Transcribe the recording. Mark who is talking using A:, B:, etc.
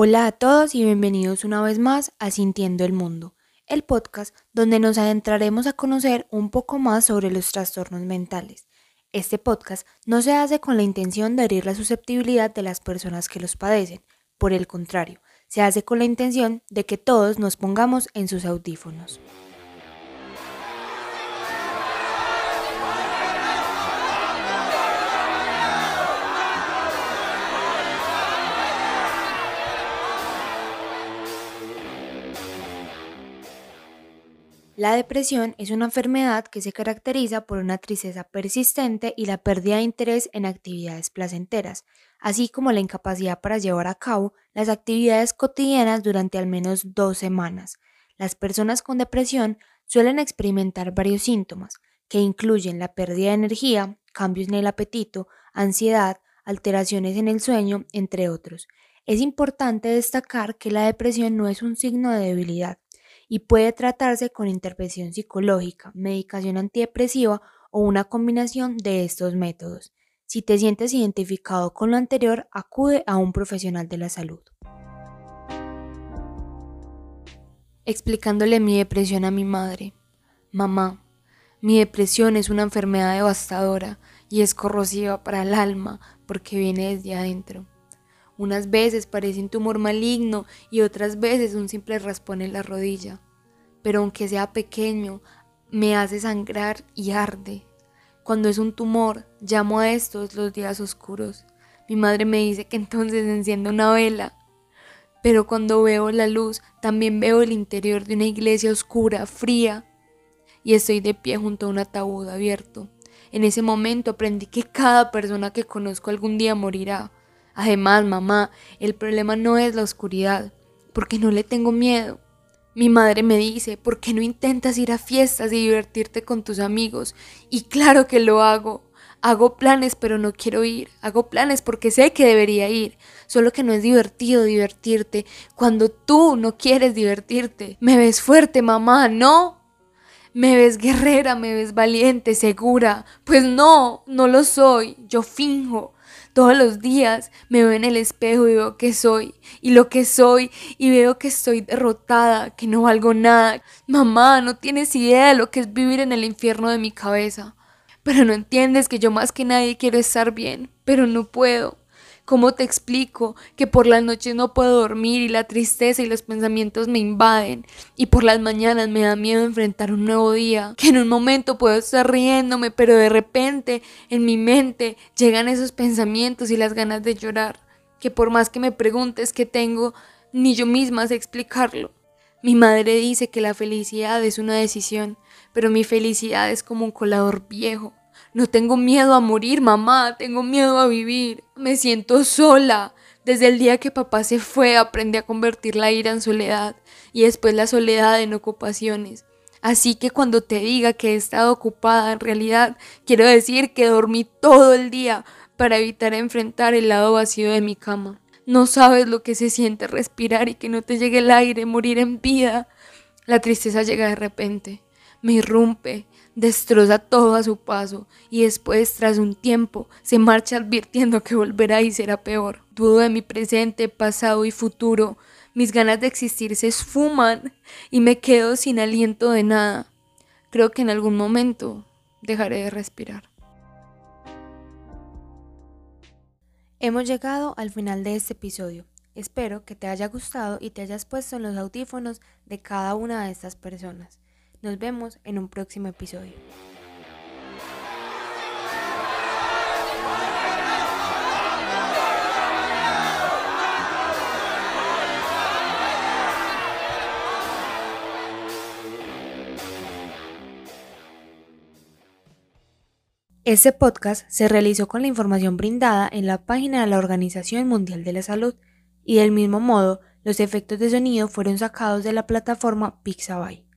A: Hola a todos y bienvenidos una vez más a Sintiendo el Mundo, el podcast donde nos adentraremos a conocer un poco más sobre los trastornos mentales. Este podcast no se hace con la intención de herir la susceptibilidad de las personas que los padecen, por el contrario, se hace con la intención de que todos nos pongamos en sus audífonos. La depresión es una enfermedad que se caracteriza por una tristeza persistente y la pérdida de interés en actividades placenteras, así como la incapacidad para llevar a cabo las actividades cotidianas durante al menos dos semanas. Las personas con depresión suelen experimentar varios síntomas, que incluyen la pérdida de energía, cambios en el apetito, ansiedad, alteraciones en el sueño, entre otros. Es importante destacar que la depresión no es un signo de debilidad, y puede tratarse con intervención psicológica, medicación antidepresiva o una combinación de estos métodos. Si te sientes identificado con lo anterior, acude a un profesional de la salud. Explicándole mi depresión a mi madre. Mamá, mi depresión es una enfermedad devastadora y es corrosiva para el alma porque viene desde adentro. Unas veces parece un tumor maligno y otras veces un simple raspón en la rodilla. Pero aunque sea pequeño, me hace sangrar y arde. Cuando es un tumor, llamo a estos los días oscuros. Mi madre me dice que entonces encienda una vela. Pero cuando veo la luz, también veo el interior de una iglesia oscura, fría, y estoy de pie junto a un ataúd abierto. En ese momento aprendí que cada persona que conozco algún día morirá. Además, mamá, el problema no es la oscuridad, porque no le tengo miedo. Mi madre me dice, ¿por qué no intentas ir a fiestas y divertirte con tus amigos? Y claro que lo hago. Hago planes pero no quiero ir. Hago planes porque sé que debería ir. Solo que no es divertido divertirte cuando tú no quieres divertirte. Me ves fuerte, mamá, ¿no? Me ves guerrera, me ves valiente, segura. Pues no, no lo soy. Yo finjo. Todos los días me veo en el espejo y veo que soy y lo que soy y veo que estoy derrotada, que no valgo nada. Mamá, no tienes idea de lo que es vivir en el infierno de mi cabeza. Pero no entiendes que yo más que nadie quiero estar bien, pero no puedo. ¿Cómo te explico que por las noches no puedo dormir y la tristeza y los pensamientos me invaden? Y por las mañanas me da miedo enfrentar un nuevo día, que en un momento puedo estar riéndome, pero de repente en mi mente llegan esos pensamientos y las ganas de llorar, que por más que me preguntes qué tengo, ni yo misma sé explicarlo. Mi madre dice que la felicidad es una decisión, pero mi felicidad es como un colador viejo no tengo miedo a morir, mamá, tengo miedo a vivir. Me siento sola. Desde el día que papá se fue aprendí a convertir la ira en soledad y después la soledad en ocupaciones. Así que cuando te diga que he estado ocupada, en realidad quiero decir que dormí todo el día para evitar enfrentar el lado vacío de mi cama. No sabes lo que se siente respirar y que no te llegue el aire, morir en vida. La tristeza llega de repente, me irrumpe, destroza todo a su paso y después, tras un tiempo, se marcha advirtiendo que volverá y será peor. Dudo de mi presente, pasado y futuro. Mis ganas de existir se esfuman y me quedo sin aliento de nada. Creo que en algún momento dejaré de respirar. Hemos llegado al final de este episodio. Espero que te haya gustado y te hayas puesto en los audífonos de cada una de estas personas. Nos vemos en un próximo episodio. Este podcast se realizó con la información brindada en la página de la Organización Mundial de la Salud y del mismo modo los efectos de sonido fueron sacados de la plataforma Pixabay.